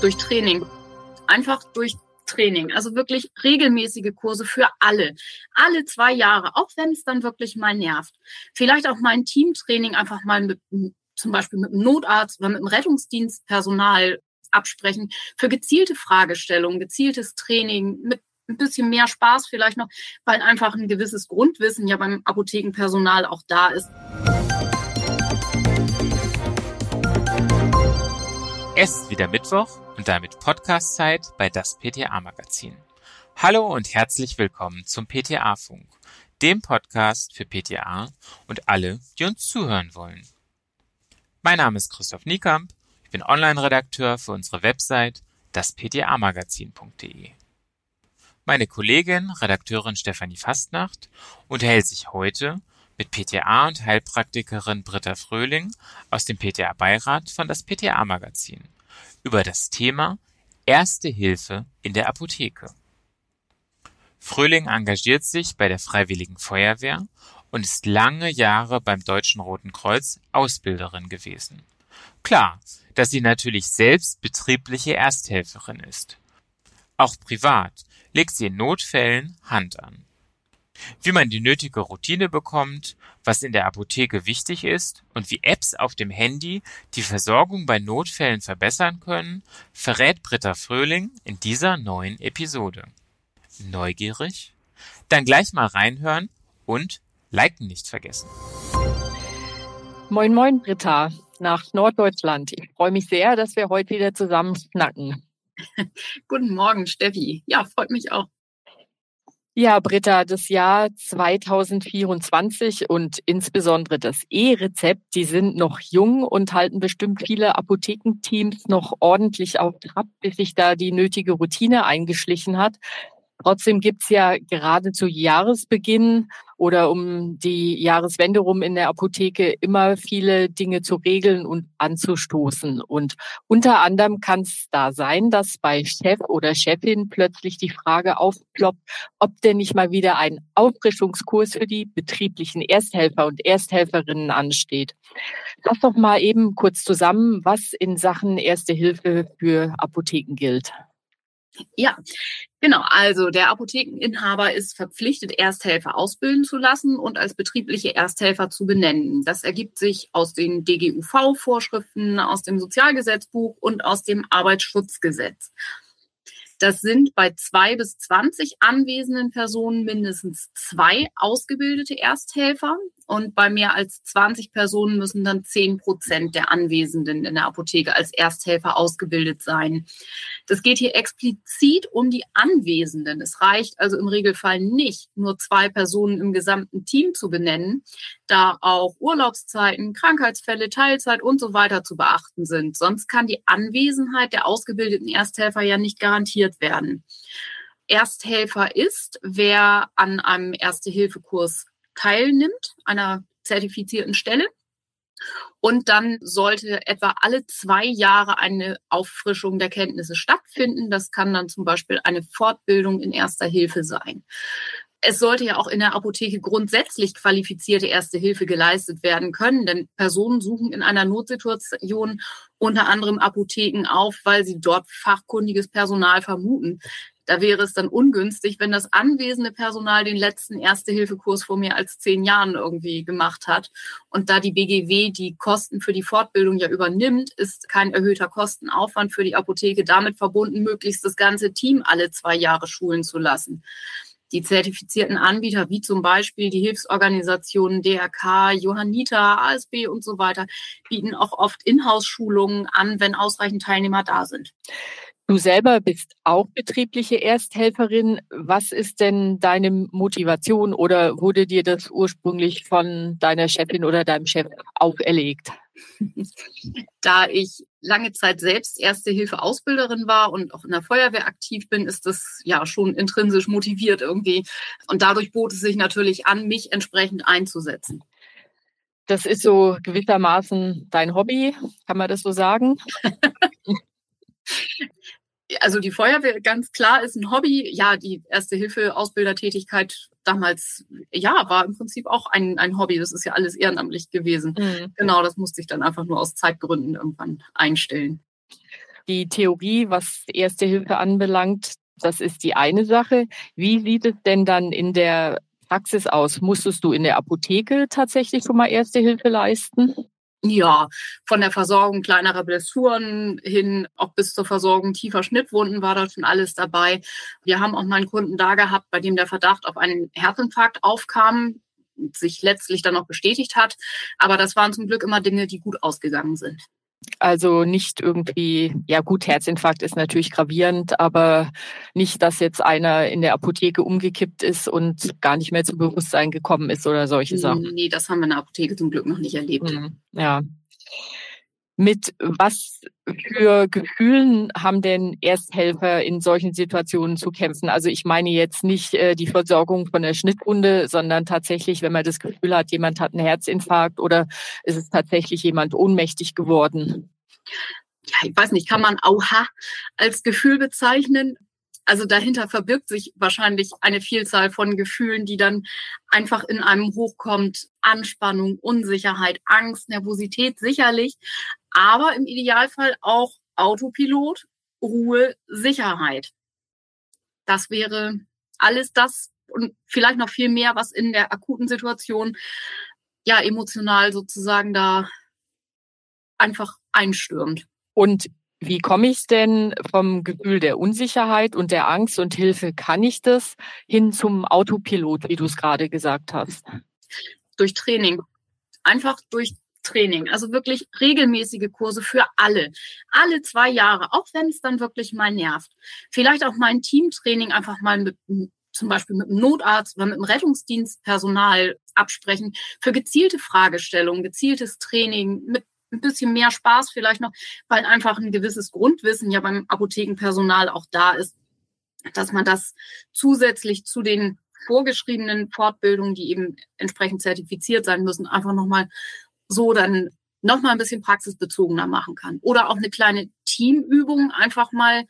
Durch Training. Einfach durch Training, also wirklich regelmäßige Kurse für alle. Alle zwei Jahre, auch wenn es dann wirklich mal nervt. Vielleicht auch mal ein Teamtraining einfach mal mit, zum Beispiel mit einem Notarzt oder mit einem Rettungsdienstpersonal absprechen für gezielte Fragestellungen, gezieltes Training mit ein bisschen mehr Spaß vielleicht noch, weil einfach ein gewisses Grundwissen ja beim Apothekenpersonal auch da ist. Es ist wieder Mittwoch und damit Podcastzeit bei das PTA Magazin. Hallo und herzlich willkommen zum PTA Funk, dem Podcast für PTA und alle, die uns zuhören wollen. Mein Name ist Christoph Niekamp, ich bin Online-Redakteur für unsere Website das-pta-magazin.de. Meine Kollegin, Redakteurin Stefanie Fastnacht, unterhält sich heute mit PTA und Heilpraktikerin Britta Fröhling aus dem PTA-Beirat von das PTA-Magazin über das Thema Erste Hilfe in der Apotheke. Fröhling engagiert sich bei der Freiwilligen Feuerwehr und ist lange Jahre beim Deutschen Roten Kreuz Ausbilderin gewesen. Klar, dass sie natürlich selbst betriebliche Ersthelferin ist. Auch privat legt sie in Notfällen Hand an. Wie man die nötige Routine bekommt, was in der Apotheke wichtig ist und wie Apps auf dem Handy die Versorgung bei Notfällen verbessern können, verrät Britta Fröhling in dieser neuen Episode. Neugierig? Dann gleich mal reinhören und liken nicht vergessen. Moin, moin, Britta, nach Norddeutschland. Ich freue mich sehr, dass wir heute wieder zusammen schnacken. Guten Morgen, Steffi. Ja, freut mich auch. Ja, Britta, das Jahr 2024 und insbesondere das E-Rezept, die sind noch jung und halten bestimmt viele Apothekenteams noch ordentlich auf Trab, bis sich da die nötige Routine eingeschlichen hat. Trotzdem gibt's ja gerade zu Jahresbeginn oder um die Jahreswende rum in der Apotheke immer viele Dinge zu regeln und anzustoßen. Und unter anderem kann es da sein, dass bei Chef oder Chefin plötzlich die Frage aufploppt, ob denn nicht mal wieder ein Auffrischungskurs für die betrieblichen Ersthelfer und Ersthelferinnen ansteht. Lass doch mal eben kurz zusammen, was in Sachen Erste Hilfe für Apotheken gilt. Ja, genau. Also der Apothekeninhaber ist verpflichtet, Ersthelfer ausbilden zu lassen und als betriebliche Ersthelfer zu benennen. Das ergibt sich aus den DGUV-Vorschriften, aus dem Sozialgesetzbuch und aus dem Arbeitsschutzgesetz. Das sind bei zwei bis zwanzig anwesenden Personen mindestens zwei ausgebildete Ersthelfer. Und bei mehr als 20 Personen müssen dann 10 Prozent der Anwesenden in der Apotheke als Ersthelfer ausgebildet sein. Das geht hier explizit um die Anwesenden. Es reicht also im Regelfall nicht, nur zwei Personen im gesamten Team zu benennen, da auch Urlaubszeiten, Krankheitsfälle, Teilzeit und so weiter zu beachten sind. Sonst kann die Anwesenheit der ausgebildeten Ersthelfer ja nicht garantiert werden. Ersthelfer ist, wer an einem Erste-Hilfe-Kurs teilnimmt, einer zertifizierten Stelle. Und dann sollte etwa alle zwei Jahre eine Auffrischung der Kenntnisse stattfinden. Das kann dann zum Beispiel eine Fortbildung in erster Hilfe sein. Es sollte ja auch in der Apotheke grundsätzlich qualifizierte Erste Hilfe geleistet werden können, denn Personen suchen in einer Notsituation unter anderem Apotheken auf, weil sie dort fachkundiges Personal vermuten. Da wäre es dann ungünstig, wenn das anwesende Personal den letzten Erste-Hilfe-Kurs vor mehr als zehn Jahren irgendwie gemacht hat. Und da die BGW die Kosten für die Fortbildung ja übernimmt, ist kein erhöhter Kostenaufwand für die Apotheke damit verbunden, möglichst das ganze Team alle zwei Jahre schulen zu lassen. Die zertifizierten Anbieter, wie zum Beispiel die Hilfsorganisationen DRK, Johanniter, ASB und so weiter, bieten auch oft Inhouse-Schulungen an, wenn ausreichend Teilnehmer da sind. Du selber bist auch betriebliche Ersthelferin. Was ist denn deine Motivation oder wurde dir das ursprünglich von deiner Chefin oder deinem Chef auferlegt? Da ich lange Zeit selbst Erste-Hilfe-Ausbilderin war und auch in der Feuerwehr aktiv bin, ist das ja schon intrinsisch motiviert irgendwie. Und dadurch bot es sich natürlich an, mich entsprechend einzusetzen. Das ist so gewissermaßen dein Hobby, kann man das so sagen? also die Feuerwehr ganz klar ist ein Hobby. Ja, die Erste Hilfe Ausbildertätigkeit damals, ja, war im Prinzip auch ein, ein Hobby. Das ist ja alles ehrenamtlich gewesen. Mhm. Genau, das musste ich dann einfach nur aus Zeitgründen irgendwann einstellen. die Theorie, was Erste Hilfe anbelangt, das ist die eine Sache. Wie sieht es denn dann in der Praxis aus? Musstest du in der Apotheke tatsächlich schon mal Erste Hilfe leisten? Ja, von der Versorgung kleinerer Blessuren hin auch bis zur Versorgung tiefer Schnittwunden war da schon alles dabei. Wir haben auch mal einen Kunden da gehabt, bei dem der Verdacht auf einen Herzinfarkt aufkam, sich letztlich dann auch bestätigt hat. Aber das waren zum Glück immer Dinge, die gut ausgegangen sind. Also nicht irgendwie, ja gut, Herzinfarkt ist natürlich gravierend, aber nicht, dass jetzt einer in der Apotheke umgekippt ist und gar nicht mehr zum Bewusstsein gekommen ist oder solche Sachen. Nee, das haben wir in der Apotheke zum Glück noch nicht erlebt. Mhm. Ja. Mit was für Gefühlen haben denn Ersthelfer in solchen Situationen zu kämpfen? Also ich meine jetzt nicht äh, die Versorgung von der Schnittwunde, sondern tatsächlich, wenn man das Gefühl hat, jemand hat einen Herzinfarkt oder ist es tatsächlich jemand ohnmächtig geworden? Ja, ich weiß nicht, kann man Auha als Gefühl bezeichnen? Also dahinter verbirgt sich wahrscheinlich eine Vielzahl von Gefühlen, die dann einfach in einem hochkommt. Anspannung, Unsicherheit, Angst, Nervosität sicherlich, aber im Idealfall auch Autopilot, Ruhe, Sicherheit. Das wäre alles das und vielleicht noch viel mehr, was in der akuten Situation ja emotional sozusagen da einfach einstürmt. Und wie komme ich denn vom Gefühl der Unsicherheit und der Angst und Hilfe, kann ich das, hin zum Autopilot, wie du es gerade gesagt hast? Durch Training. Einfach durch Training, also wirklich regelmäßige Kurse für alle. Alle zwei Jahre, auch wenn es dann wirklich mal nervt. Vielleicht auch mal ein Teamtraining einfach mal mit zum Beispiel mit einem Notarzt oder mit einem Rettungsdienstpersonal absprechen für gezielte Fragestellungen, gezieltes Training mit ein bisschen mehr Spaß vielleicht noch, weil einfach ein gewisses Grundwissen ja beim Apothekenpersonal auch da ist, dass man das zusätzlich zu den vorgeschriebenen Fortbildungen, die eben entsprechend zertifiziert sein müssen, einfach nochmal so dann nochmal ein bisschen praxisbezogener machen kann. Oder auch eine kleine Teamübung einfach mal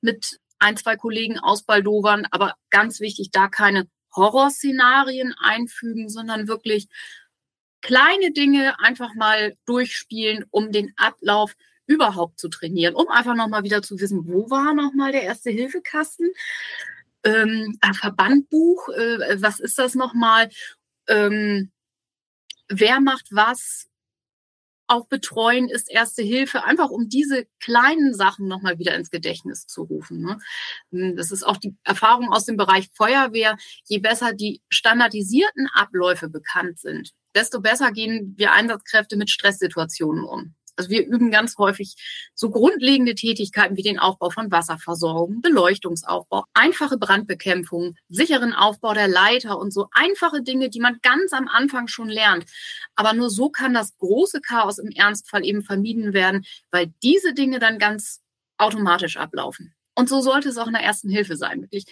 mit ein, zwei Kollegen ausbaldowern, aber ganz wichtig, da keine Horrorszenarien einfügen, sondern wirklich kleine Dinge einfach mal durchspielen, um den Ablauf überhaupt zu trainieren, um einfach nochmal wieder zu wissen, wo war nochmal der Erste-Hilfe-Kasten? Ähm, Verbandbuch, äh, was ist das nochmal? Ähm, wer macht was? Auch betreuen ist Erste Hilfe, einfach um diese kleinen Sachen nochmal wieder ins Gedächtnis zu rufen. Ne? Hm, das ist auch die Erfahrung aus dem Bereich Feuerwehr. Je besser die standardisierten Abläufe bekannt sind, desto besser gehen wir Einsatzkräfte mit Stresssituationen um. Also wir üben ganz häufig so grundlegende Tätigkeiten wie den Aufbau von Wasserversorgung, Beleuchtungsaufbau, einfache Brandbekämpfung, sicheren Aufbau der Leiter und so einfache Dinge, die man ganz am Anfang schon lernt. Aber nur so kann das große Chaos im Ernstfall eben vermieden werden, weil diese Dinge dann ganz automatisch ablaufen. Und so sollte es auch in der ersten Hilfe sein, wirklich.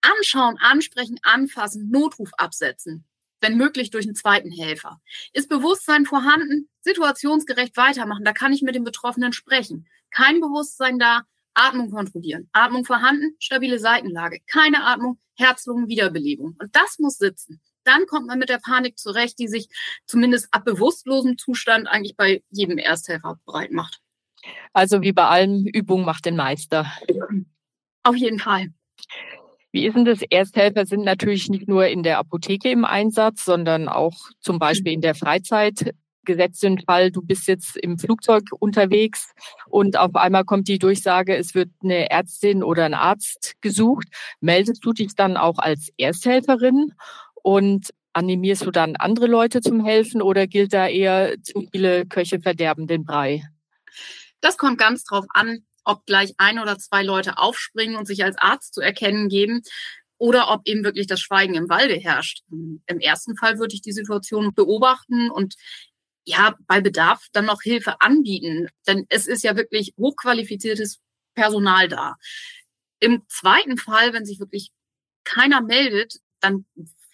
Anschauen, ansprechen, anfassen, Notruf absetzen wenn möglich durch einen zweiten Helfer. Ist Bewusstsein vorhanden? Situationsgerecht weitermachen. Da kann ich mit dem Betroffenen sprechen. Kein Bewusstsein da, Atmung kontrollieren. Atmung vorhanden, stabile Seitenlage. Keine Atmung, Herz-Lungen-Wiederbelebung. Und das muss sitzen. Dann kommt man mit der Panik zurecht, die sich zumindest ab bewusstlosem Zustand eigentlich bei jedem Ersthelfer breit macht. Also wie bei allem, Übung macht den Meister. Auf jeden Fall. Wie ist denn das? Ersthelfer sind natürlich nicht nur in der Apotheke im Einsatz, sondern auch zum Beispiel in der Freizeit. Gesetzt den Fall, du bist jetzt im Flugzeug unterwegs und auf einmal kommt die Durchsage, es wird eine Ärztin oder ein Arzt gesucht. Meldest du dich dann auch als Ersthelferin und animierst du dann andere Leute zum Helfen oder gilt da eher zu viele Köche verderben den Brei? Das kommt ganz drauf an, ob gleich ein oder zwei Leute aufspringen und sich als Arzt zu erkennen geben oder ob eben wirklich das Schweigen im Walde herrscht. Im ersten Fall würde ich die Situation beobachten und ja, bei Bedarf dann noch Hilfe anbieten, denn es ist ja wirklich hochqualifiziertes Personal da. Im zweiten Fall, wenn sich wirklich keiner meldet, dann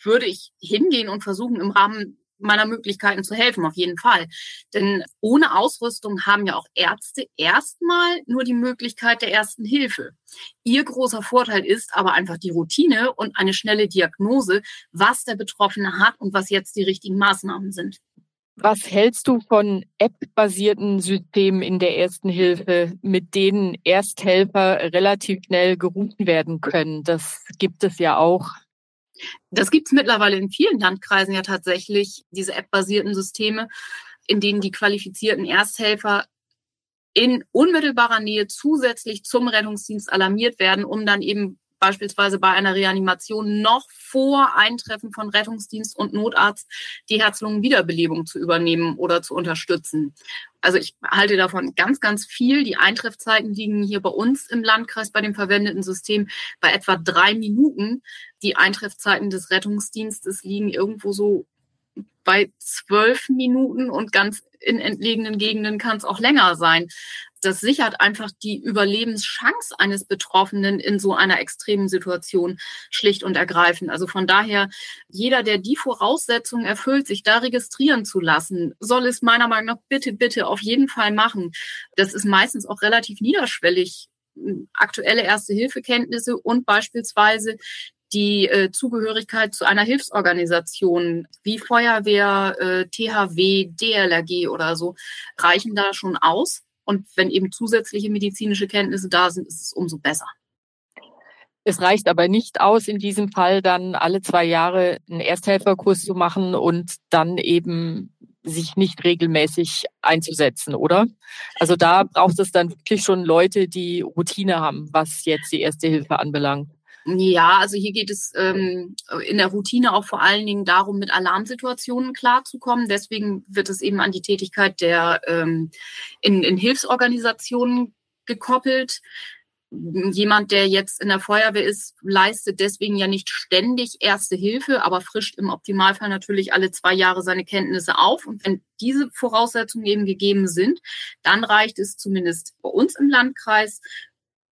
würde ich hingehen und versuchen, im Rahmen meiner Möglichkeiten zu helfen, auf jeden Fall. Denn ohne Ausrüstung haben ja auch Ärzte erstmal nur die Möglichkeit der ersten Hilfe. Ihr großer Vorteil ist aber einfach die Routine und eine schnelle Diagnose, was der Betroffene hat und was jetzt die richtigen Maßnahmen sind. Was hältst du von App-basierten Systemen in der Ersten Hilfe, mit denen Ersthelfer relativ schnell gerufen werden können? Das gibt es ja auch. Das gibt es mittlerweile in vielen Landkreisen ja tatsächlich, diese App-basierten Systeme, in denen die qualifizierten Ersthelfer in unmittelbarer Nähe zusätzlich zum Rettungsdienst alarmiert werden, um dann eben beispielsweise bei einer Reanimation noch vor Eintreffen von Rettungsdienst und Notarzt die Herz-Lungen-Wiederbelebung zu übernehmen oder zu unterstützen. Also ich halte davon ganz, ganz viel. Die Eintreffzeiten liegen hier bei uns im Landkreis bei dem verwendeten System bei etwa drei Minuten. Die Eintreffzeiten des Rettungsdienstes liegen irgendwo so bei zwölf Minuten und ganz in entlegenen Gegenden kann es auch länger sein das sichert einfach die Überlebenschance eines Betroffenen in so einer extremen Situation schlicht und ergreifend. Also von daher, jeder, der die Voraussetzungen erfüllt, sich da registrieren zu lassen, soll es meiner Meinung nach bitte, bitte auf jeden Fall machen. Das ist meistens auch relativ niederschwellig. Aktuelle Erste-Hilfe-Kenntnisse und beispielsweise die äh, Zugehörigkeit zu einer Hilfsorganisation wie Feuerwehr, äh, THW, DLRG oder so reichen da schon aus. Und wenn eben zusätzliche medizinische Kenntnisse da sind, ist es umso besser. Es reicht aber nicht aus, in diesem Fall dann alle zwei Jahre einen Ersthelferkurs zu machen und dann eben sich nicht regelmäßig einzusetzen, oder? Also da braucht es dann wirklich schon Leute, die Routine haben, was jetzt die Erste Hilfe anbelangt. Ja, also hier geht es ähm, in der Routine auch vor allen Dingen darum, mit Alarmsituationen klarzukommen. Deswegen wird es eben an die Tätigkeit der ähm, in, in Hilfsorganisationen gekoppelt. Jemand, der jetzt in der Feuerwehr ist, leistet deswegen ja nicht ständig Erste Hilfe, aber frischt im Optimalfall natürlich alle zwei Jahre seine Kenntnisse auf. Und wenn diese Voraussetzungen eben gegeben sind, dann reicht es zumindest bei uns im Landkreis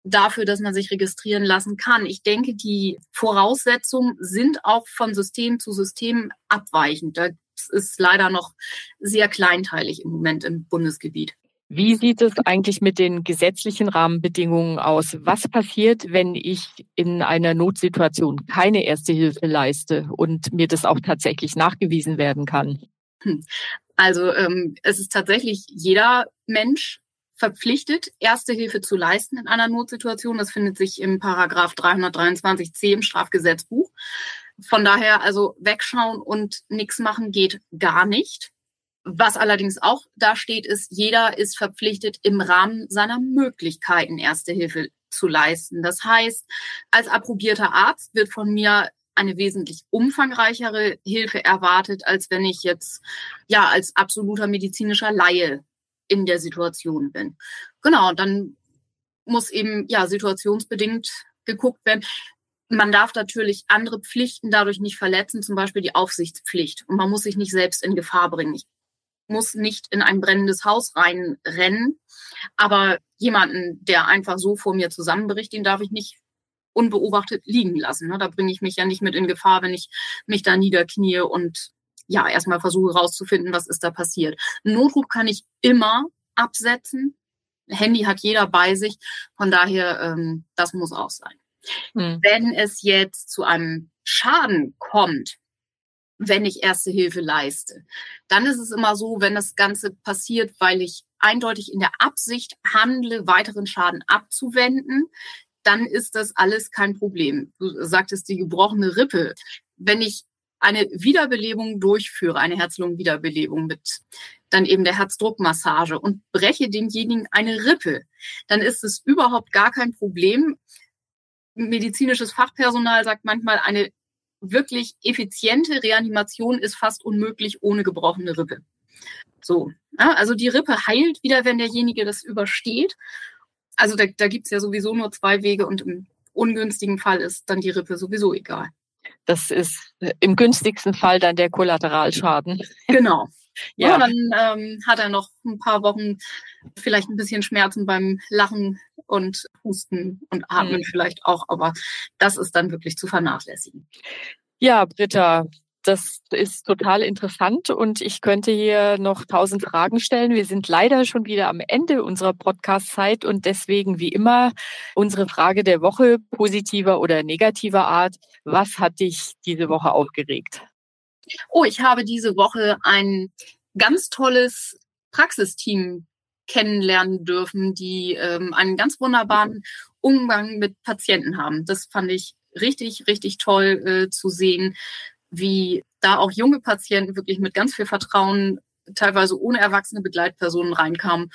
dafür, dass man sich registrieren lassen kann. Ich denke, die Voraussetzungen sind auch von System zu System abweichend. Das ist leider noch sehr kleinteilig im Moment im Bundesgebiet. Wie sieht es eigentlich mit den gesetzlichen Rahmenbedingungen aus? Was passiert, wenn ich in einer Notsituation keine erste Hilfe leiste und mir das auch tatsächlich nachgewiesen werden kann? Hm. Also ähm, es ist tatsächlich jeder Mensch verpflichtet, Erste Hilfe zu leisten in einer Notsituation. Das findet sich im Paragraph 323c im Strafgesetzbuch. Von daher also wegschauen und nichts machen geht gar nicht. Was allerdings auch da steht, ist, jeder ist verpflichtet, im Rahmen seiner Möglichkeiten Erste Hilfe zu leisten. Das heißt, als approbierter Arzt wird von mir eine wesentlich umfangreichere Hilfe erwartet, als wenn ich jetzt ja als absoluter medizinischer Laie in der Situation bin. Genau, dann muss eben ja situationsbedingt geguckt werden. Man darf natürlich andere Pflichten dadurch nicht verletzen, zum Beispiel die Aufsichtspflicht. Und man muss sich nicht selbst in Gefahr bringen. Ich muss nicht in ein brennendes Haus reinrennen, aber jemanden, der einfach so vor mir zusammenbricht, den darf ich nicht unbeobachtet liegen lassen. Ne? Da bringe ich mich ja nicht mit in Gefahr, wenn ich mich da niederknie und ja, erstmal versuche rauszufinden, was ist da passiert. Notruf kann ich immer absetzen. Handy hat jeder bei sich. Von daher, ähm, das muss auch sein. Mhm. Wenn es jetzt zu einem Schaden kommt, wenn ich erste Hilfe leiste, dann ist es immer so, wenn das Ganze passiert, weil ich eindeutig in der Absicht handle, weiteren Schaden abzuwenden, dann ist das alles kein Problem. Du sagtest die gebrochene Rippe. Wenn ich eine Wiederbelebung durchführe, eine Herz-Lungen-Wiederbelebung mit dann eben der Herzdruckmassage und breche demjenigen eine Rippe, dann ist es überhaupt gar kein Problem. Medizinisches Fachpersonal sagt manchmal, eine wirklich effiziente Reanimation ist fast unmöglich ohne gebrochene Rippe. So, ja, also die Rippe heilt wieder, wenn derjenige das übersteht. Also da, da gibt es ja sowieso nur zwei Wege und im ungünstigen Fall ist dann die Rippe sowieso egal. Das ist äh, im günstigsten Fall dann der Kollateralschaden. Genau. Ja, ja dann ähm, hat er noch ein paar Wochen vielleicht ein bisschen Schmerzen beim Lachen und Husten und Atmen mhm. vielleicht auch, aber das ist dann wirklich zu vernachlässigen. Ja, Britta, das ist total interessant und ich könnte hier noch tausend Fragen stellen. Wir sind leider schon wieder am Ende unserer Podcast-Zeit und deswegen wie immer unsere Frage der Woche positiver oder negativer Art. Was hat dich diese Woche aufgeregt? Oh, ich habe diese Woche ein ganz tolles Praxisteam kennenlernen dürfen, die ähm, einen ganz wunderbaren Umgang mit Patienten haben. Das fand ich richtig, richtig toll äh, zu sehen, wie da auch junge Patienten wirklich mit ganz viel Vertrauen, teilweise ohne erwachsene Begleitpersonen reinkamen.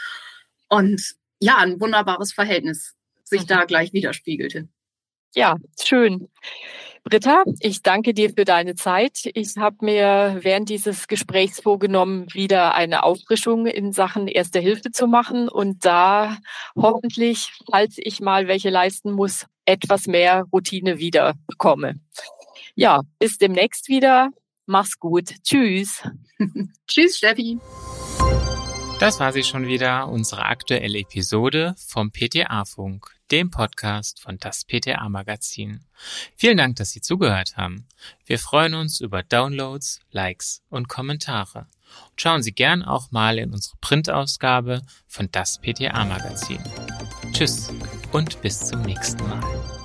Und ja, ein wunderbares Verhältnis sich mhm. da gleich widerspiegelte. Ja, schön. Britta, ich danke dir für deine Zeit. Ich habe mir während dieses Gesprächs vorgenommen, wieder eine Auffrischung in Sachen Erste Hilfe zu machen und da hoffentlich, falls ich mal welche leisten muss, etwas mehr Routine wieder bekomme. Ja, bis demnächst wieder. Mach's gut. Tschüss. Tschüss, Steffi. Das war sie schon wieder, unsere aktuelle Episode vom PTA-Funk, dem Podcast von das PTA-Magazin. Vielen Dank, dass Sie zugehört haben. Wir freuen uns über Downloads, Likes und Kommentare. Und schauen Sie gern auch mal in unsere Printausgabe von das PTA-Magazin. Tschüss und bis zum nächsten Mal.